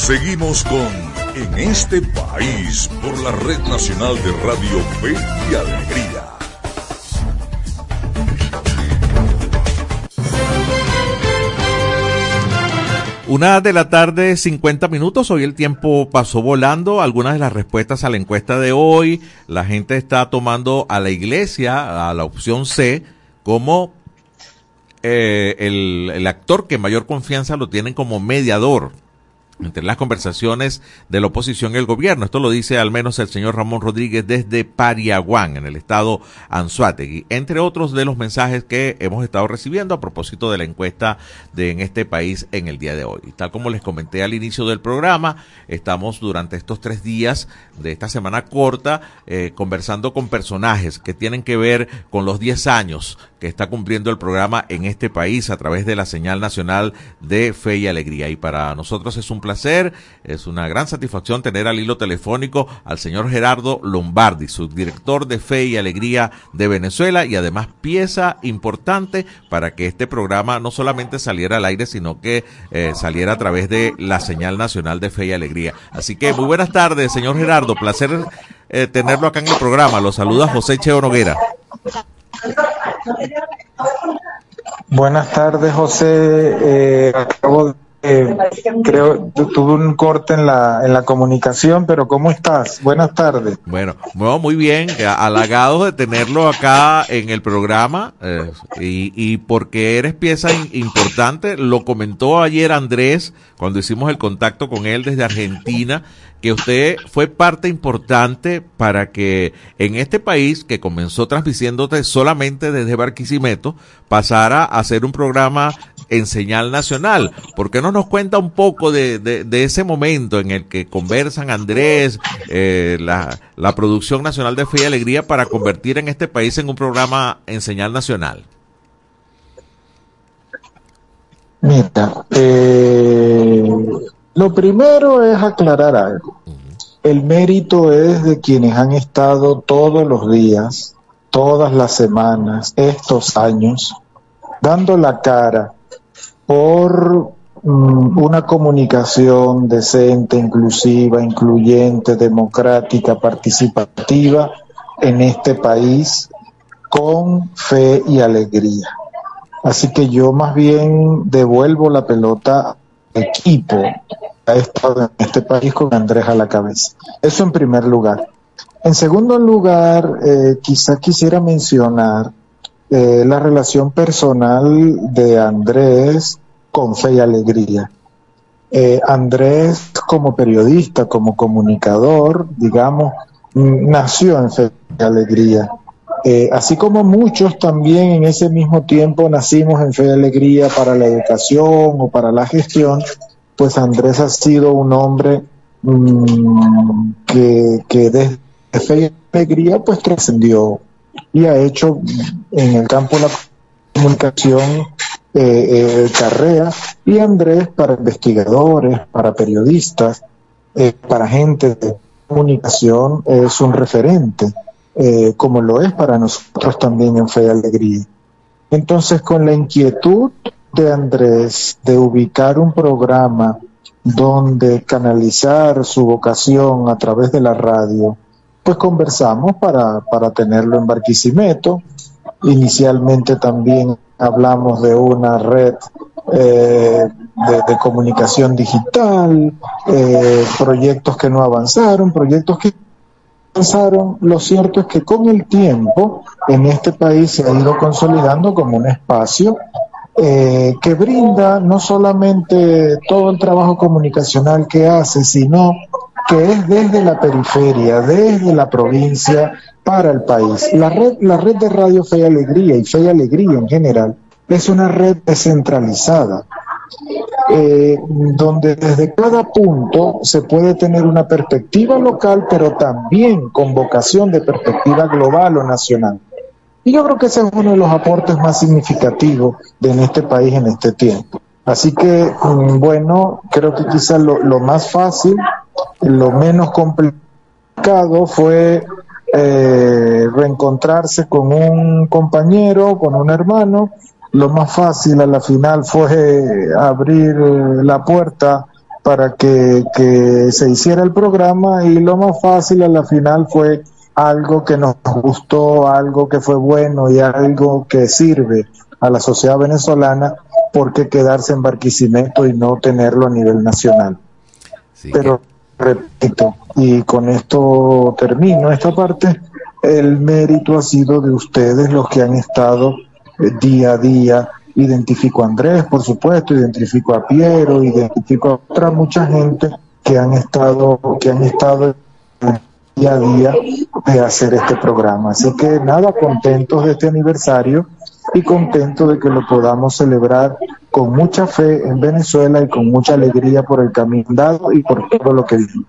Seguimos con En este país por la Red Nacional de Radio Fe y Alegría. Una de la tarde, 50 minutos. Hoy el tiempo pasó volando. Algunas de las respuestas a la encuesta de hoy. La gente está tomando a la iglesia, a la opción C, como eh, el, el actor que mayor confianza lo tienen como mediador entre las conversaciones de la oposición y el gobierno. Esto lo dice al menos el señor Ramón Rodríguez desde Pariaguán, en el estado Anzuategui, entre otros de los mensajes que hemos estado recibiendo a propósito de la encuesta de en este país en el día de hoy. Tal como les comenté al inicio del programa, estamos durante estos tres días de esta semana corta eh, conversando con personajes que tienen que ver con los 10 años que está cumpliendo el programa en este país a través de la señal nacional de Fe y Alegría. Y para nosotros es un placer, es una gran satisfacción tener al hilo telefónico al señor Gerardo Lombardi, subdirector de Fe y Alegría de Venezuela y además pieza importante para que este programa no solamente saliera al aire, sino que eh, saliera a través de la señal nacional de Fe y Alegría. Así que muy buenas tardes, señor Gerardo, placer eh, tenerlo acá en el programa. Lo saluda José Cheo Noguera. Buenas tardes, José. Eh, acabo de, eh, creo, tu- tuve un corte en la, en la comunicación, pero ¿cómo estás? Buenas tardes. Bueno, bueno, muy bien, eh, halagados de tenerlo acá en el programa eh, y, y porque eres pieza in- importante, lo comentó ayer Andrés cuando hicimos el contacto con él desde Argentina, que usted fue parte importante para que en este país que comenzó transmitiéndote solamente desde Barquisimeto pasara a ser un programa en señal nacional. ¿Por qué no nos cuenta un poco de, de- ese momento en el que conversan Andrés, eh, la, la producción nacional de Fe y Alegría para convertir en este país en un programa en señal nacional? Eh, lo primero es aclarar algo. El mérito es de quienes han estado todos los días, todas las semanas, estos años, dando la cara por mm, una comunicación decente, inclusiva, incluyente, democrática, participativa en este país con fe y alegría. Así que yo más bien devuelvo la pelota al equipo que ha estado en este país con Andrés a la cabeza. Eso en primer lugar. En segundo lugar, eh, quizá quisiera mencionar eh, la relación personal de Andrés con fe y alegría. Eh, Andrés como periodista, como comunicador, digamos, nació en fe y alegría. Eh, así como muchos también en ese mismo tiempo nacimos en fe y alegría para la educación o para la gestión, pues Andrés ha sido un hombre mm, que, que desde fe y alegría pues trascendió y ha hecho en el campo de la comunicación eh, eh, y Andrés para investigadores, para periodistas, eh, para gente de comunicación es un referente. eh, como lo es para nosotros también en Fe y Alegría. Entonces, con la inquietud de Andrés de ubicar un programa donde canalizar su vocación a través de la radio, pues conversamos para, para tenerlo en Barquisimeto. Inicialmente también hablamos de una red eh, de, comunicación digital, eh, proyectos que no avanzaron, proyectos que avanzaron. Lo cierto es que con el tiempo en este país se ha ido consolidando como un espacio eh, que brinda no solamente todo el trabajo comunicacional que hace, sino que es desde la periferia, desde la provincia para el país. La red, la red de Radio Fe y Alegría y Fe y Alegría en general es una red descentralizada, eh, donde desde cada punto se puede tener una perspectiva local, pero también con vocación de perspectiva global o nacional. Y yo creo que ese es uno de los aportes más significativos de en este país en este tiempo. Así que, mm, bueno, creo que quizás lo, más fácil, lo menos complicado fue eh, reencontrarse con un compañero, con un hermano. Lo más fácil a la final fue abrir la puerta para que se hiciera el programa y lo más fácil a la final fue algo que nos gustó, algo que fue bueno y algo que sirve a la sociedad venezolana, ¿por qué quedarse en Barquisimeto y no tenerlo a nivel nacional? Pero repito, y con esto termino esta parte, el mérito ha sido de ustedes los que han estado eh, día a día. Identifico a Andrés, por supuesto, identifico a Piero, identifico a otra mucha gente que han estado, que han estado día a día de hacer este programa. Así que nada, contentos de este aniversario y contentos de que lo podamos celebrar con mucha fe en Venezuela y con mucha alegría por el camino dado y por todo lo que vivimos.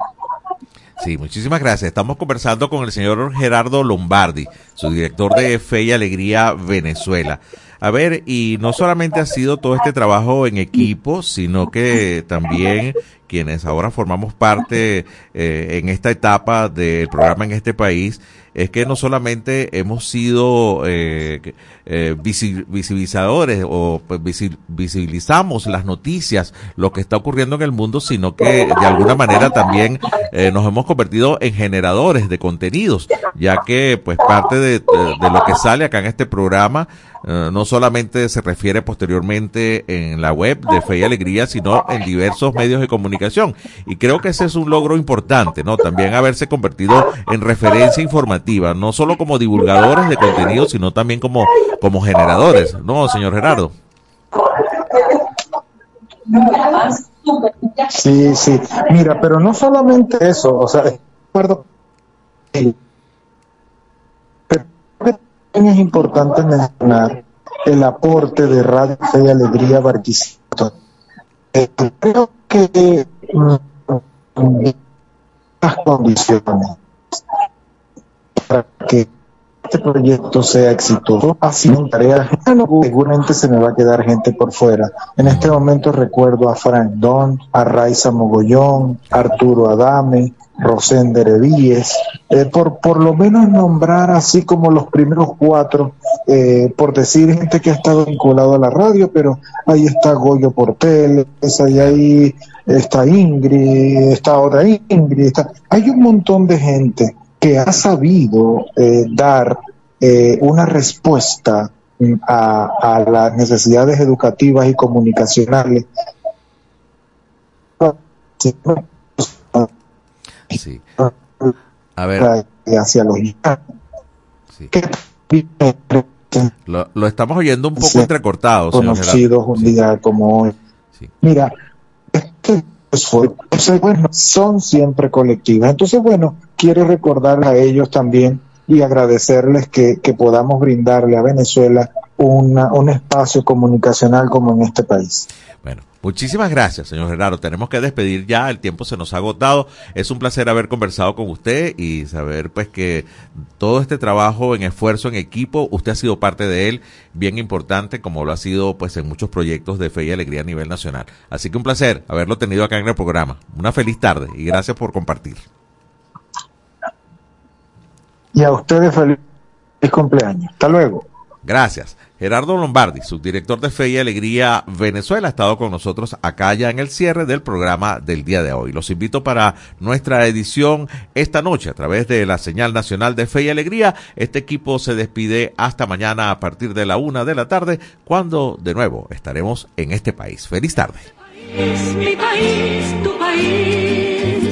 Sí, muchísimas gracias. Estamos conversando con el señor Gerardo Lombardi, su director de Fe y Alegría Venezuela. A ver, y no solamente ha sido todo este trabajo en equipo, sino que también quienes ahora formamos parte eh, en esta etapa del programa en este país, es que no solamente hemos sido eh, eh, visi- visibilizadores o pues, visi- visibilizamos las noticias, lo que está ocurriendo en el mundo, sino que de alguna manera también eh, nos hemos convertido en generadores de contenidos, ya que pues parte de lo que sale acá en este programa eh, no solamente se refiere posteriormente en la web de Fe y Alegría, sino en diversos medios de comunicación. Y creo que ese es un logro importante, ¿no? También haberse convertido en referencia informativa, no solo como divulgadores de contenido, sino también como, como generadores, ¿no, señor Gerardo? Sí, sí. Mira, pero no solamente eso, o sea, de acuerdo. Es importante mencionar el aporte de Radio Fe y Alegría Barquisimeto. Eh, creo que mm, las condiciones para que este proyecto sea exitoso, en tareas, seguramente se me va a quedar gente por fuera. En este momento recuerdo a Frank Don, a Raiza Mogollón, Arturo Adame, Rosén Revíes, eh, por, por lo menos nombrar así como los primeros cuatro, eh, por decir gente que ha estado vinculado a la radio, pero ahí está Goyo Portel, ahí, ahí está Ingrid, está otra Ingrid, está, hay un montón de gente que ha sabido eh, dar eh, una respuesta mm, a las necesidades educativas y comunicacionales. Sí. A ver. Hacia los Lo, lo estamos oyendo un poco entrecortado, conocidos un día como hoy. Mira, este esfuerzo, bueno, son siempre colectivas. Entonces, bueno, quiero recordar a ellos también y agradecerles que, que podamos brindarle a Venezuela una, un espacio comunicacional como en este país. Muchísimas gracias, señor Gerardo. Tenemos que despedir ya, el tiempo se nos ha agotado. Es un placer haber conversado con usted y saber pues que todo este trabajo en esfuerzo en equipo, usted ha sido parte de él, bien importante como lo ha sido pues en muchos proyectos de fe y alegría a nivel nacional. Así que un placer haberlo tenido acá en el programa. Una feliz tarde y gracias por compartir. Y a ustedes feliz cumpleaños. Hasta luego. Gracias. Gerardo Lombardi, subdirector de Fe y Alegría Venezuela, ha estado con nosotros acá ya en el cierre del programa del día de hoy. Los invito para nuestra edición esta noche a través de la señal nacional de Fe y Alegría. Este equipo se despide hasta mañana a partir de la una de la tarde, cuando de nuevo estaremos en este país. Feliz tarde.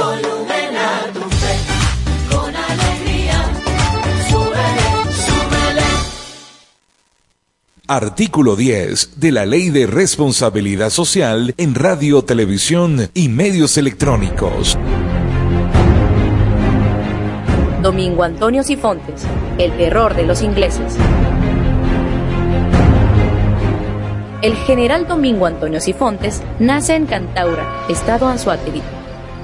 Súbele el volumen a tu fe, con alegría. Súbele, súbele. Artículo 10 de la Ley de Responsabilidad Social en Radio, Televisión y Medios Electrónicos. Domingo Antonio Sifontes, el terror de los ingleses. El general Domingo Antonio Sifontes nace en Cantaura, estado Anzoátegui.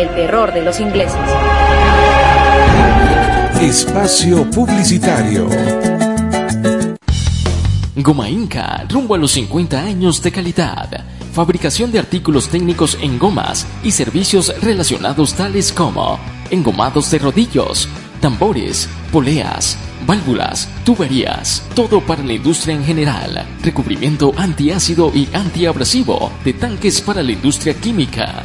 el terror de los ingleses. Espacio Publicitario. Goma Inca, rumbo a los 50 años de calidad. Fabricación de artículos técnicos en gomas y servicios relacionados tales como engomados de rodillos, tambores, poleas, válvulas, tuberías, todo para la industria en general, recubrimiento antiácido y antiabrasivo de tanques para la industria química,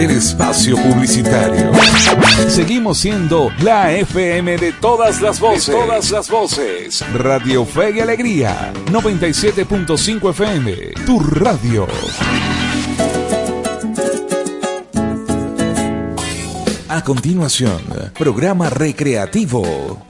del espacio publicitario. Seguimos siendo la FM de todas las voces. De todas las voces. Radio Fe y Alegría. 97.5 FM. Tu radio. A continuación, programa recreativo.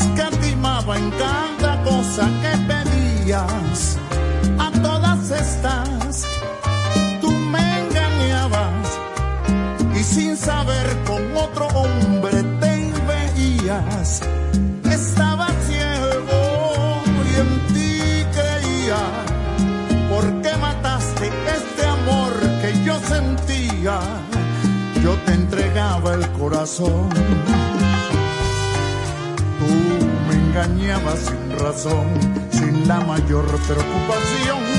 escatimaba en cada cosa que pedías. A todas estas tú me engañabas y sin saber con otro hombre te veías. Estaba ciego y en ti creía. ¿Por qué mataste este amor que yo sentía? Yo te entregaba el corazón engañaba sin razón, sin la mayor preocupación.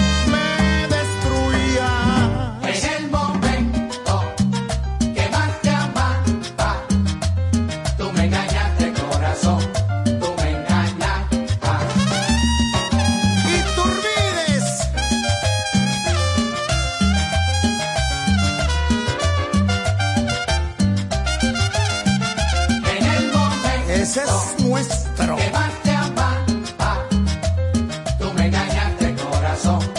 song.